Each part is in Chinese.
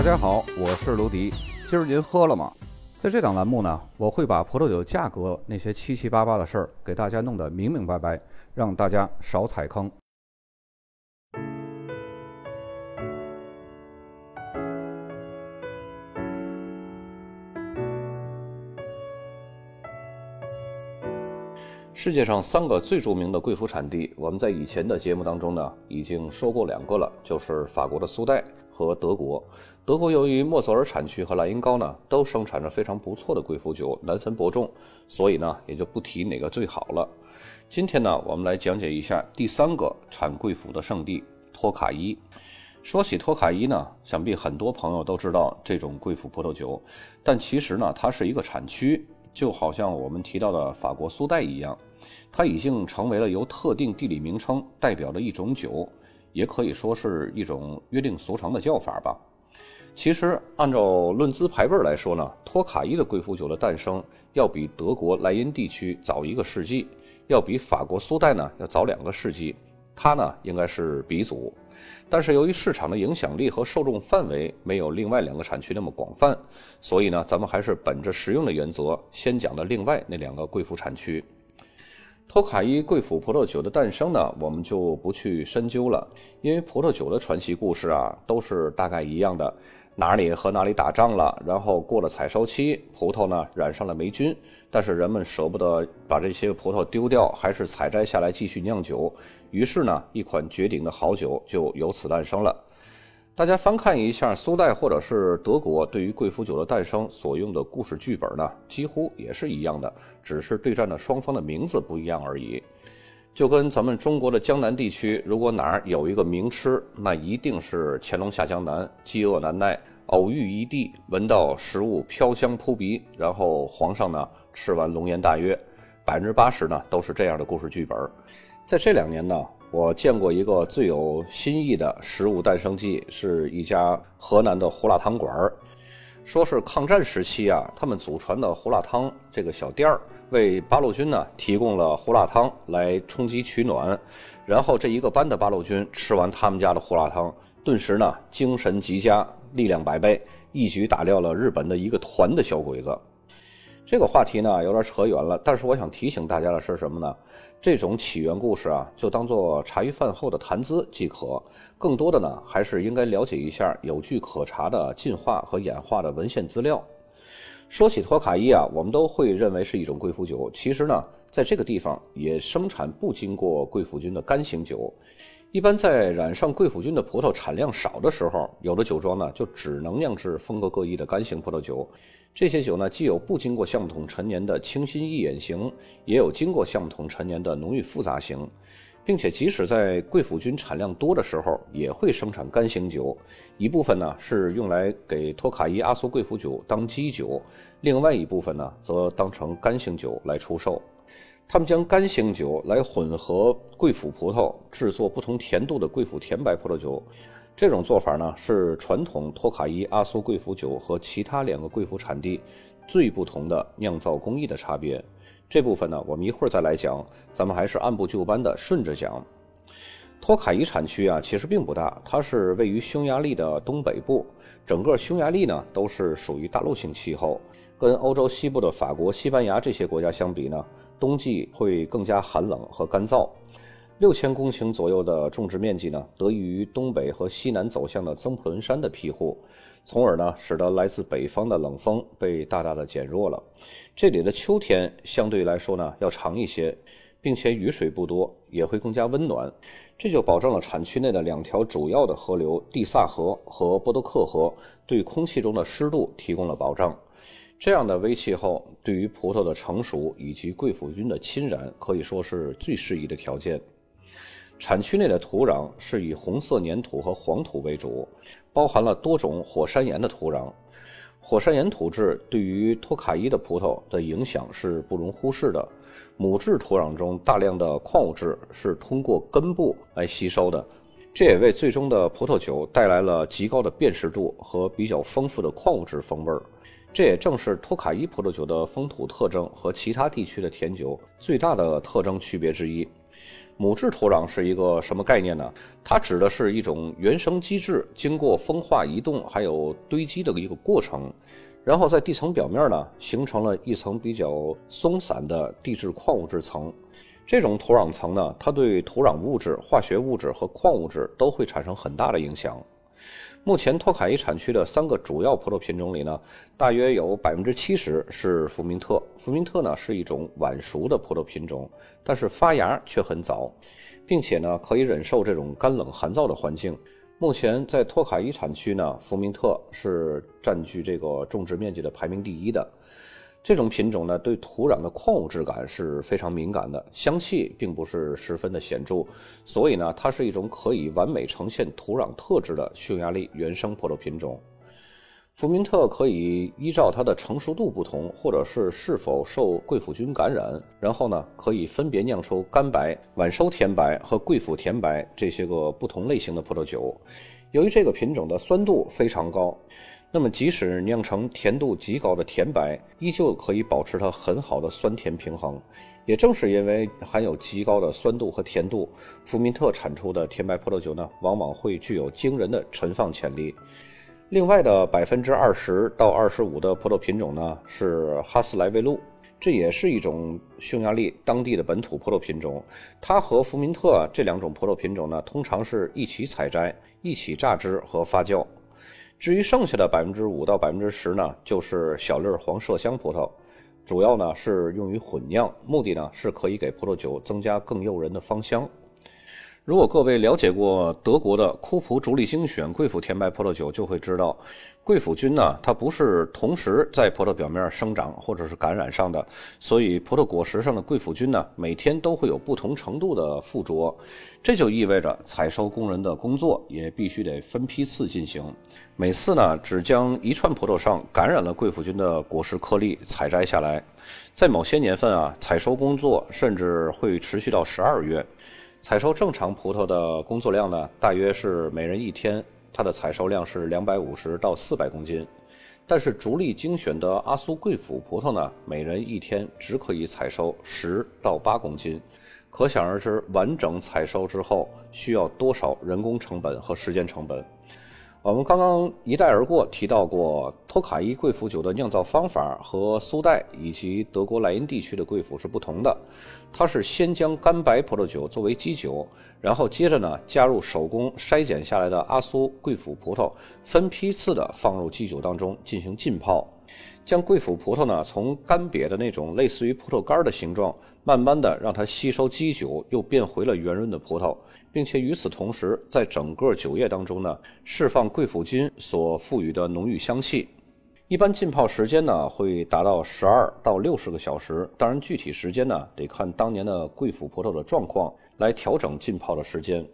大家好，我是卢迪。今儿您喝了吗？在这档栏目呢，我会把葡萄酒价格那些七七八八的事儿给大家弄得明明白白，让大家少踩坑。世界上三个最著名的贵腐产地，我们在以前的节目当中呢已经说过两个了，就是法国的苏代和德国。德国由于莫泽尔产区和莱茵高呢都生产着非常不错的贵腐酒，难分伯仲，所以呢也就不提哪个最好了。今天呢，我们来讲解一下第三个产贵腐的圣地托卡伊。说起托卡伊呢，想必很多朋友都知道这种贵腐葡萄酒，但其实呢，它是一个产区，就好像我们提到的法国苏代一样。它已经成为了由特定地理名称代表的一种酒，也可以说是一种约定俗成的叫法吧。其实，按照论资排辈来说呢，托卡伊的贵腐酒的诞生要比德国莱茵地区早一个世纪，要比法国苏代呢要早两个世纪。它呢应该是鼻祖，但是由于市场的影响力和受众范围没有另外两个产区那么广泛，所以呢，咱们还是本着实用的原则，先讲的另外那两个贵腐产区。托卡伊贵腐葡萄酒的诞生呢，我们就不去深究了，因为葡萄酒的传奇故事啊，都是大概一样的，哪里和哪里打仗了，然后过了采收期，葡萄呢染上了霉菌，但是人们舍不得把这些葡萄丢掉，还是采摘下来继续酿酒，于是呢，一款绝顶的好酒就由此诞生了。大家翻看一下苏代或者是德国对于贵腐酒的诞生所用的故事剧本呢，几乎也是一样的，只是对战的双方的名字不一样而已。就跟咱们中国的江南地区，如果哪儿有一个名吃，那一定是乾隆下江南，饥饿难耐，偶遇一地，闻到食物飘香扑鼻，然后皇上呢吃完龙颜大悦，百分之八十呢都是这样的故事剧本。在这两年呢。我见过一个最有新意的食物诞生记，是一家河南的胡辣汤馆儿。说是抗战时期啊，他们祖传的胡辣汤这个小店儿，为八路军呢提供了胡辣汤来充饥取暖。然后这一个班的八路军吃完他们家的胡辣汤，顿时呢精神极佳，力量百倍，一举打掉了日本的一个团的小鬼子。这个话题呢有点扯远了，但是我想提醒大家的是什么呢？这种起源故事啊，就当做茶余饭后的谈资即可。更多的呢，还是应该了解一下有据可查的进化和演化的文献资料。说起托卡伊啊，我们都会认为是一种贵腐酒，其实呢，在这个地方也生产不经过贵腐菌的干型酒。一般在染上贵腐菌的葡萄产量少的时候，有的酒庄呢就只能酿制风格各异的干型葡萄酒。这些酒呢，既有不经过橡木桶陈年的清新易饮型，也有经过橡木桶陈年的浓郁复杂型，并且即使在贵腐菌产量多的时候，也会生产干型酒。一部分呢是用来给托卡伊阿苏贵腐酒当基酒，另外一部分呢则当成干型酒来出售。他们将干型酒来混合贵腐葡萄，制作不同甜度的贵腐甜白葡萄酒。这种做法呢，是传统托卡伊阿苏贵腐酒和其他两个贵腐产地最不同的酿造工艺的差别。这部分呢，我们一会儿再来讲。咱们还是按部就班的顺着讲。托卡伊产区啊，其实并不大，它是位于匈牙利的东北部。整个匈牙利呢，都是属于大陆性气候，跟欧洲西部的法国、西班牙这些国家相比呢。冬季会更加寒冷和干燥，六千公顷左右的种植面积呢，得益于东北和西南走向的曾普伦山的庇护，从而呢，使得来自北方的冷风被大大的减弱了。这里的秋天相对来说呢要长一些，并且雨水不多，也会更加温暖，这就保证了产区内的两条主要的河流蒂萨河和波多克河对空气中的湿度提供了保障。这样的微气候对于葡萄的成熟以及贵腐菌的侵染，可以说是最适宜的条件。产区内的土壤是以红色粘土和黄土为主，包含了多种火山岩的土壤。火山岩土质对于托卡伊的葡萄的影响是不容忽视的。母质土壤中大量的矿物质是通过根部来吸收的，这也为最终的葡萄酒带来了极高的辨识度和比较丰富的矿物质风味儿。这也正是托卡伊葡萄酒的风土特征和其他地区的甜酒最大的特征区别之一。母质土壤是一个什么概念呢？它指的是一种原生机制经过风化、移动还有堆积的一个过程，然后在地层表面呢形成了一层比较松散的地质矿物质层。这种土壤层呢，它对土壤物质、化学物质和矿物质都会产生很大的影响。目前托卡伊产区的三个主要葡萄品种里呢，大约有百分之七十是福明特。福明特呢是一种晚熟的葡萄品种，但是发芽却很早，并且呢可以忍受这种干冷寒燥的环境。目前在托卡伊产区呢，福明特是占据这个种植面积的排名第一的。这种品种呢，对土壤的矿物质感是非常敏感的，香气并不是十分的显著，所以呢，它是一种可以完美呈现土壤特质的匈牙利原生葡萄品种。福明特可以依照它的成熟度不同，或者是是否受贵腐菌感染，然后呢，可以分别酿出干白、晚收甜白和贵腐甜白这些个不同类型的葡萄酒。由于这个品种的酸度非常高。那么，即使酿成甜度极高的甜白，依旧可以保持它很好的酸甜平衡。也正是因为含有极高的酸度和甜度，福明特产出的甜白葡萄酒呢，往往会具有惊人的陈放潜力。另外的百分之二十到二十五的葡萄品种呢，是哈斯莱维路，这也是一种匈牙利当地的本土葡萄品种。它和福明特这两种葡萄品种呢，通常是一起采摘、一起榨汁和发酵。至于剩下的百分之五到百分之十呢，就是小粒黄麝香葡萄，主要呢是用于混酿，目的呢是可以给葡萄酒增加更诱人的芳香。如果各位了解过德国的库普主力精选贵腐甜白葡萄酒，就会知道，贵腐菌呢，它不是同时在葡萄表面生长或者是感染上的，所以葡萄果实上的贵腐菌呢，每天都会有不同程度的附着，这就意味着采收工人的工作也必须得分批次进行，每次呢，只将一串葡萄上感染了贵腐菌的果实颗粒采摘下来，在某些年份啊，采收工作甚至会持续到十二月。采收正常葡萄的工作量呢，大约是每人一天，它的采收量是两百五十到四百公斤。但是逐利精选的阿苏贵腐葡萄呢，每人一天只可以采收十到八公斤。可想而知，完整采收之后需要多少人工成本和时间成本。我们刚刚一带而过提到过，托卡伊贵腐酒的酿造方法和苏代以及德国莱茵地区的贵腐是不同的。它是先将干白葡萄酒作为基酒，然后接着呢加入手工筛拣下来的阿苏贵腐葡萄，分批次的放入基酒当中进行浸泡。将贵腐葡萄呢，从干瘪的那种类似于葡萄干的形状，慢慢的让它吸收基酒，又变回了圆润的葡萄，并且与此同时，在整个酒液当中呢，释放贵腐菌所赋予的浓郁香气。一般浸泡时间呢，会达到十二到六十个小时。当然，具体时间呢，得看当年的贵腐葡萄的状况来调整浸泡的时间。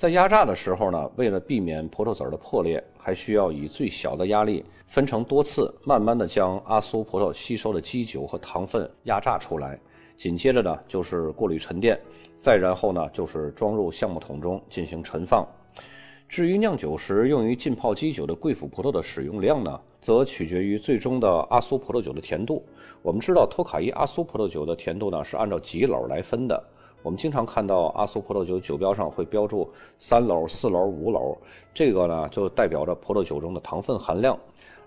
在压榨的时候呢，为了避免葡萄籽的破裂，还需要以最小的压力分成多次，慢慢的将阿苏葡萄吸收的基酒和糖分压榨出来。紧接着呢，就是过滤沉淀，再然后呢，就是装入橡木桶中进行陈放。至于酿酒时用于浸泡基酒的贵腐葡萄的使用量呢，则取决于最终的阿苏葡萄酒的甜度。我们知道托卡伊阿苏葡萄酒的甜度呢，是按照几篓来分的。我们经常看到阿苏葡萄酒酒标上会标注三楼、四楼、五楼，这个呢就代表着葡萄酒中的糖分含量。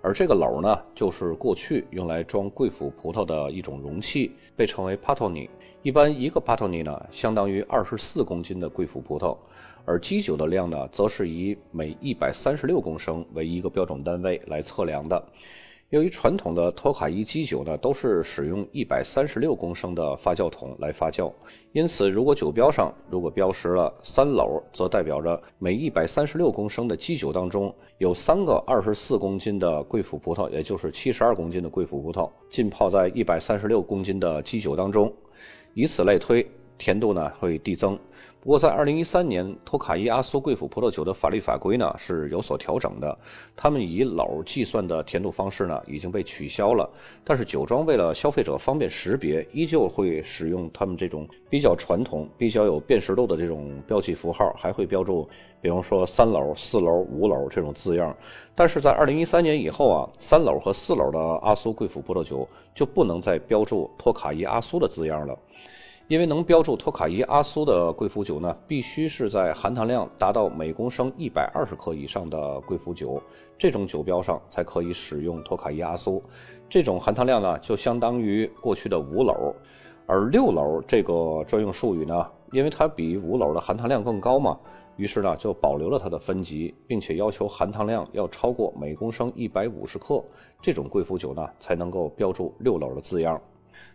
而这个篓呢，就是过去用来装贵腐葡萄的一种容器，被称为 patoni。一般一个 patoni 呢，相当于二十四公斤的贵腐葡萄，而基酒的量呢，则是以每一百三十六公升为一个标准单位来测量的。由于传统的托卡伊基酒呢，都是使用一百三十六公升的发酵桶来发酵，因此如果酒标上如果标识了三篓，则代表着每一百三十六公升的基酒当中有三个二十四公斤的贵腐葡萄，也就是七十二公斤的贵腐葡萄浸泡在一百三十六公斤的基酒当中，以此类推。甜度呢会递增，不过在二零一三年，托卡伊阿苏贵腐葡萄酒的法律法规呢是有所调整的，他们以篓计算的甜度方式呢已经被取消了。但是酒庄为了消费者方便识别，依旧会使用他们这种比较传统、比较有辨识度的这种标记符号，还会标注，比方说三篓、四篓、五篓这种字样。但是在二零一三年以后啊，三篓和四篓的阿苏贵腐葡萄酒就不能再标注托卡伊阿苏的字样了。因为能标注托卡伊阿苏的贵腐酒呢，必须是在含糖量达到每公升一百二十克以上的贵腐酒，这种酒标上才可以使用托卡伊阿苏。这种含糖量呢，就相当于过去的五篓，而六篓这个专用术语呢，因为它比五篓的含糖量更高嘛，于是呢就保留了它的分级，并且要求含糖量要超过每公升一百五十克，这种贵腐酒呢才能够标注六篓的字样。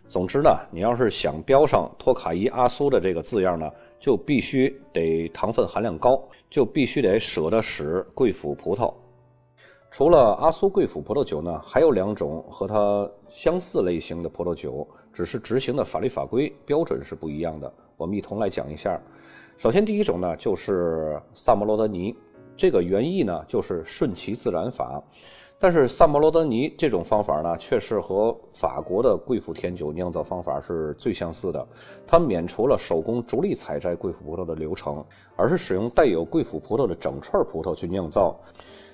总之呢，你要是想标上托卡伊阿苏的这个字样呢，就必须得糖分含量高，就必须得舍得使贵腐葡萄。除了阿苏贵腐葡萄酒呢，还有两种和它相似类型的葡萄酒，只是执行的法律法规标准是不一样的。我们一同来讲一下。首先，第一种呢就是萨摩罗德尼，这个原意呢就是顺其自然法。但是萨摩罗德尼这种方法呢，却是和法国的贵腐甜酒酿造方法是最相似的。它免除了手工逐粒采摘贵腐葡萄的流程，而是使用带有贵腐葡萄的整串葡萄去酿造。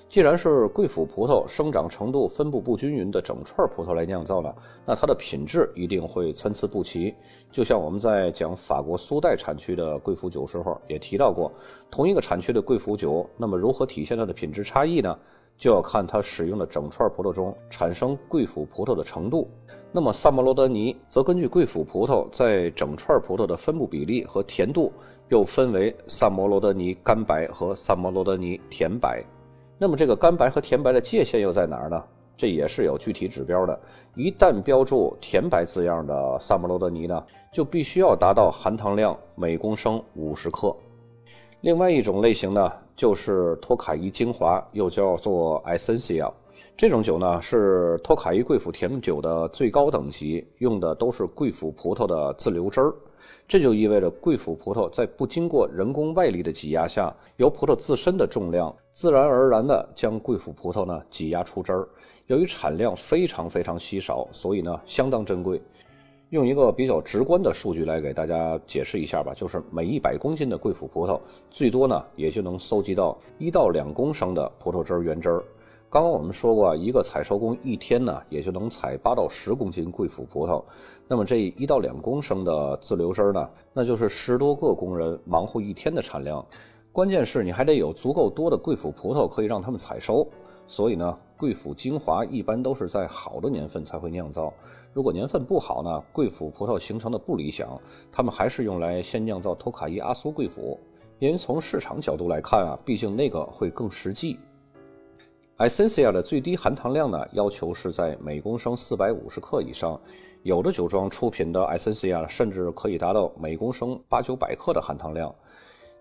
既然是贵腐葡萄生长程度分布不均匀的整串葡萄来酿造呢，那它的品质一定会参差不齐。就像我们在讲法国苏代产区的贵腐酒时候也提到过，同一个产区的贵腐酒，那么如何体现它的品质差异呢？就要看它使用的整串葡萄中产生贵腐葡萄的程度。那么萨摩罗德尼则根据贵腐葡萄在整串葡萄的分布比例和甜度，又分为萨摩罗德尼干白和萨摩罗德尼甜白。那么这个干白和甜白的界限又在哪儿呢？这也是有具体指标的。一旦标注甜白字样的萨摩罗德尼呢，就必须要达到含糖量每公升五十克。另外一种类型呢，就是托卡伊精华，又叫做 essencial。这种酒呢是托卡伊贵腐甜酒的最高等级，用的都是贵腐葡萄的自流汁儿。这就意味着贵腐葡萄在不经过人工外力的挤压下，由葡萄自身的重量自然而然地将贵腐葡萄呢挤压出汁儿。由于产量非常非常稀少，所以呢相当珍贵。用一个比较直观的数据来给大家解释一下吧，就是每一百公斤的贵腐葡萄，最多呢也就能搜集到一到两公升的葡萄汁儿原汁儿。刚刚我们说过，一个采收工一天呢也就能采八到十公斤贵腐葡萄，那么这一到两公升的自流汁儿呢，那就是十多个工人忙活一天的产量。关键是你还得有足够多的贵腐葡萄可以让他们采收。所以呢，贵腐精华一般都是在好的年份才会酿造。如果年份不好呢，贵腐葡萄形成的不理想，他们还是用来先酿造托卡伊阿苏贵腐。因为从市场角度来看啊，毕竟那个会更实际。Essencia 的最低含糖量呢，要求是在每公升四百五十克以上。有的酒庄出品的 Essencia 甚至可以达到每公升八九百克的含糖量。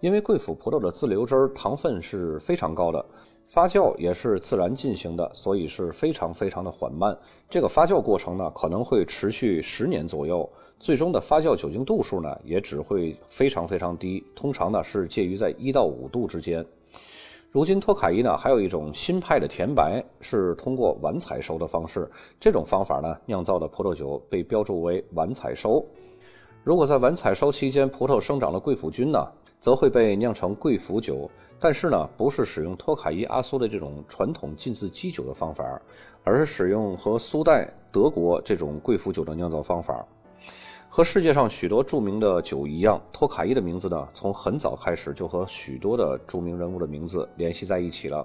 因为贵腐葡萄的自流汁糖分是非常高的。发酵也是自然进行的，所以是非常非常的缓慢。这个发酵过程呢，可能会持续十年左右，最终的发酵酒精度数呢，也只会非常非常低，通常呢是介于在一到五度之间。如今托卡伊呢，还有一种新派的甜白，是通过晚采收的方式，这种方法呢，酿造的葡萄酒被标注为晚采收。如果在晚采收期间，葡萄生长了贵腐菌呢？则会被酿成贵腐酒，但是呢，不是使用托卡伊阿苏的这种传统浸渍基酒的方法，而是使用和苏代、德国这种贵腐酒的酿造方法。和世界上许多著名的酒一样，托卡伊的名字呢，从很早开始就和许多的著名人物的名字联系在一起了。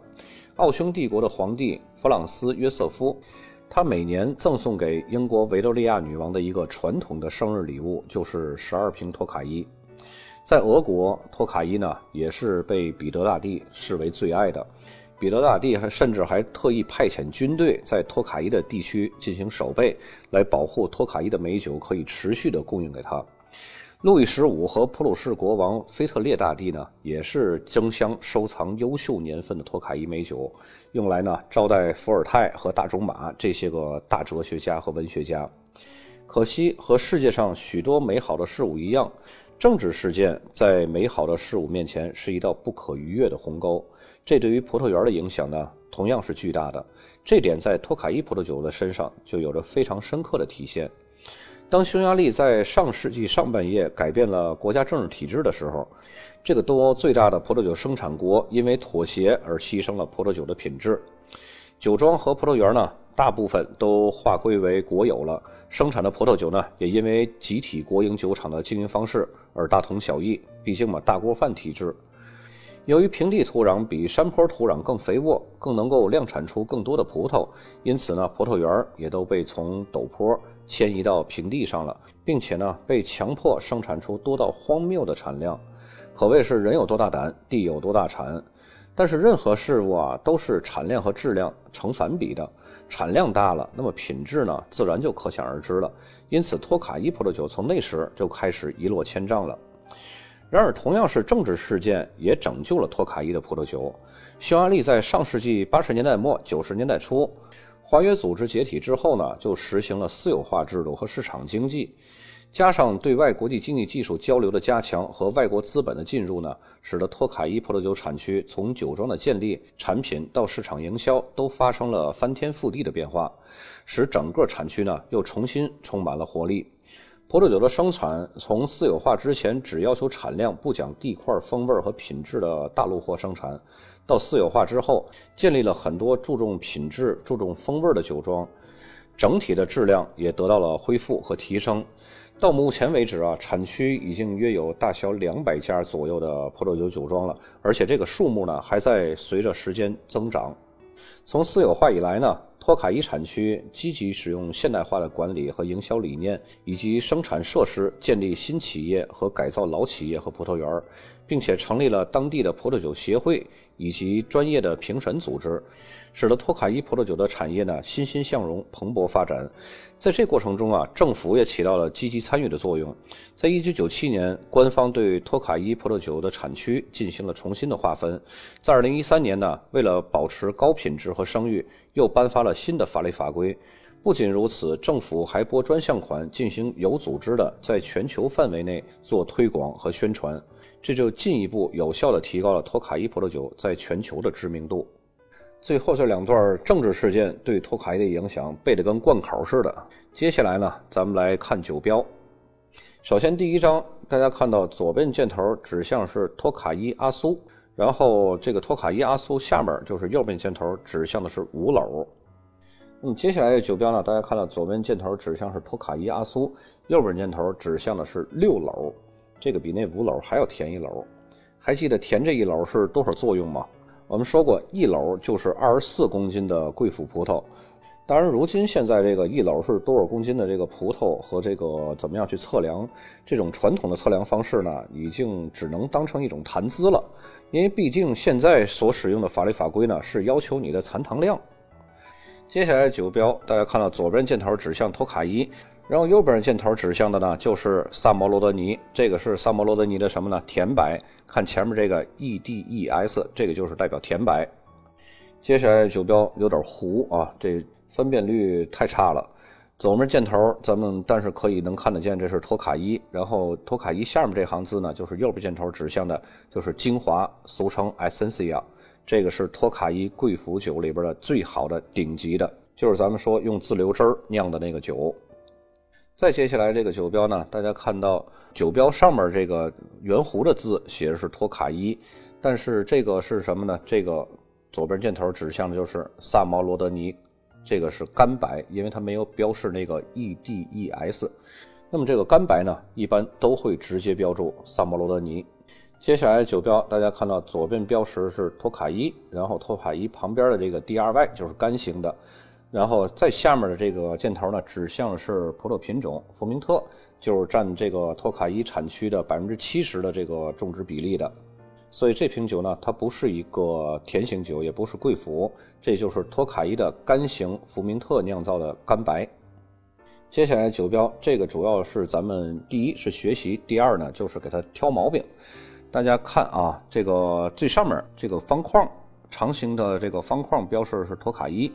奥匈帝国的皇帝弗朗斯约瑟夫，他每年赠送给英国维多利亚女王的一个传统的生日礼物，就是十二瓶托卡伊。在俄国，托卡伊呢也是被彼得大帝视为最爱的。彼得大帝还甚至还特意派遣军队在托卡伊的地区进行守备，来保护托卡伊的美酒可以持续的供应给他。路易十五和普鲁士国王腓特烈大帝呢，也是争相收藏优秀年份的托卡伊美酒，用来呢招待伏尔泰和大仲马这些个大哲学家和文学家。可惜和世界上许多美好的事物一样。政治事件在美好的事物面前是一道不可逾越的鸿沟，这对于葡萄园的影响呢，同样是巨大的。这点在托卡伊葡萄酒的身上就有着非常深刻的体现。当匈牙利在上世纪上半叶改变了国家政治体制的时候，这个东欧最大的葡萄酒生产国因为妥协而牺牲了葡萄酒的品质。酒庄和葡萄园呢，大部分都划归为国有了，生产的葡萄酒呢，也因为集体国营酒厂的经营方式而大同小异。毕竟嘛，大锅饭体制。由于平地土壤比山坡土壤更肥沃，更能够量产出更多的葡萄，因此呢，葡萄园也都被从陡坡迁移到平地上了，并且呢，被强迫生产出多到荒谬的产量，可谓是人有多大胆，地有多大产。但是任何事物啊，都是产量和质量成反比的。产量大了，那么品质呢，自然就可想而知了。因此，托卡伊葡萄酒从那时就开始一落千丈了。然而，同样是政治事件，也拯救了托卡伊的葡萄酒。匈牙利在上世纪八十年代末九十年代初，华约组织解体之后呢，就实行了私有化制度和市场经济。加上对外国际经济技术交流的加强和外国资本的进入呢，使得托卡伊葡萄酒产区从酒庄的建立、产品到市场营销都发生了翻天覆地的变化，使整个产区呢又重新充满了活力。葡萄酒的生产从私有化之前只要求产量不讲地块、风味和品质的大陆货生产，到私有化之后，建立了很多注重品质、注重风味的酒庄，整体的质量也得到了恢复和提升。到目前为止啊，产区已经约有大小两百家左右的葡萄酒酒庄了，而且这个数目呢还在随着时间增长。从私有化以来呢，托卡伊产区积极使用现代化的管理和营销理念，以及生产设施，建立新企业和改造老企业和葡萄园，并且成立了当地的葡萄酒协会以及专业的评审组织。使得托卡伊葡萄酒的产业呢欣欣向荣、蓬勃发展。在这过程中啊，政府也起到了积极参与的作用。在一九九七年，官方对托卡伊葡萄酒的产区进行了重新的划分。在二零一三年呢，为了保持高品质和声誉，又颁发了新的法律法规。不仅如此，政府还拨专项款进行有组织的在全球范围内做推广和宣传，这就进一步有效地提高了托卡伊葡萄酒在全球的知名度。最后这两段政治事件对托卡伊的影响背得跟贯口似的。接下来呢，咱们来看酒标。首先第一张，大家看到左边箭头指向是托卡伊阿苏，然后这个托卡伊阿苏下面就是右边箭头指向的是五楼。那么接下来的酒标呢，大家看到左边箭头指向是托卡伊阿苏，右边箭头指向的是六楼，这个比那五楼还要甜一篓。还记得甜这一篓是多少作用吗？我们说过，一篓就是二十四公斤的贵腐葡萄。当然，如今现在这个一篓是多少公斤的这个葡萄和这个怎么样去测量，这种传统的测量方式呢，已经只能当成一种谈资了。因为毕竟现在所使用的法律法规呢，是要求你的残糖量。接下来酒标，大家看到左边箭头指向托卡伊。然后右边箭头指向的呢，就是萨摩罗德尼。这个是萨摩罗德尼的什么呢？甜白。看前面这个 E D E S，这个就是代表甜白。接下来酒标有点糊啊，这分辨率太差了。左面箭头咱们但是可以能看得见，这是托卡伊。然后托卡伊下面这行字呢，就是右边箭头指向的，就是精华，俗称 Essencia。这个是托卡伊贵腐酒里边的最好的顶级的，就是咱们说用自流汁儿酿的那个酒。再接下来这个酒标呢，大家看到酒标上面这个圆弧的字写的是托卡伊，但是这个是什么呢？这个左边箭头指向的就是萨摩罗德尼，这个是干白，因为它没有标示那个 E D E S。那么这个干白呢，一般都会直接标注萨摩罗德尼。接下来酒标，大家看到左边标识是托卡伊，然后托卡伊旁边的这个 D R Y 就是干型的。然后在下面的这个箭头呢，指向是葡萄品种福明特，就是占这个托卡伊产区的百分之七十的这个种植比例的。所以这瓶酒呢，它不是一个甜型酒，也不是贵腐，这就是托卡伊的干型福明特酿造的干白。接下来酒标，这个主要是咱们第一是学习，第二呢就是给它挑毛病。大家看啊，这个最上面这个方框长形的这个方框标示的是托卡伊。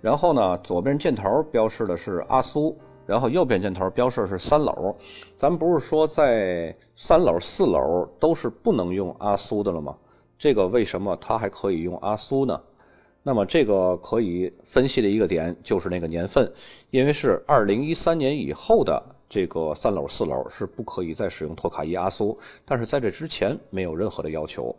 然后呢，左边箭头标示的是阿苏，然后右边箭头标示是三楼。咱不是说在三楼、四楼都是不能用阿苏的了吗？这个为什么它还可以用阿苏呢？那么这个可以分析的一个点就是那个年份，因为是二零一三年以后的这个三楼、四楼是不可以再使用托卡伊阿苏，但是在这之前没有任何的要求。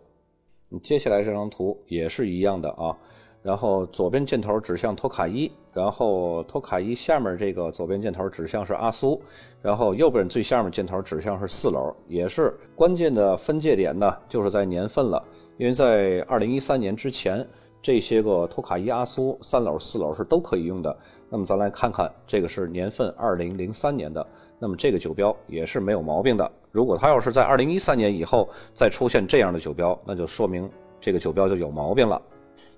你接下来这张图也是一样的啊。然后左边箭头指向托卡伊，然后托卡伊下面这个左边箭头指向是阿苏，然后右边最下面箭头指向是四楼，也是关键的分界点呢，就是在年份了，因为在二零一三年之前，这些个托卡伊、阿苏三楼、四楼是都可以用的。那么咱来看看，这个是年份二零零三年的，那么这个酒标也是没有毛病的。如果它要是在二零一三年以后再出现这样的酒标，那就说明这个酒标就有毛病了。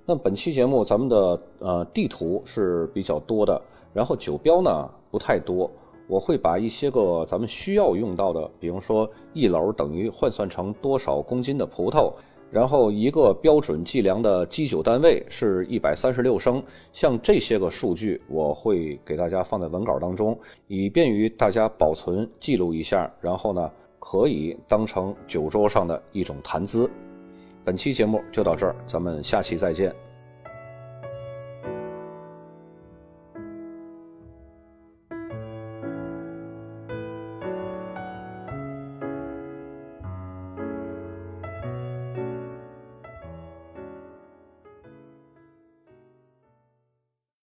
那本期节目咱们的呃地图是比较多的，然后酒标呢不太多，我会把一些个咱们需要用到的，比如说一楼等于换算成多少公斤的葡萄，然后一个标准计量的基酒单位是一百三十六升，像这些个数据我会给大家放在文稿当中，以便于大家保存记录一下，然后呢可以当成酒桌上的一种谈资。本期节目就到这儿，咱们下期再见。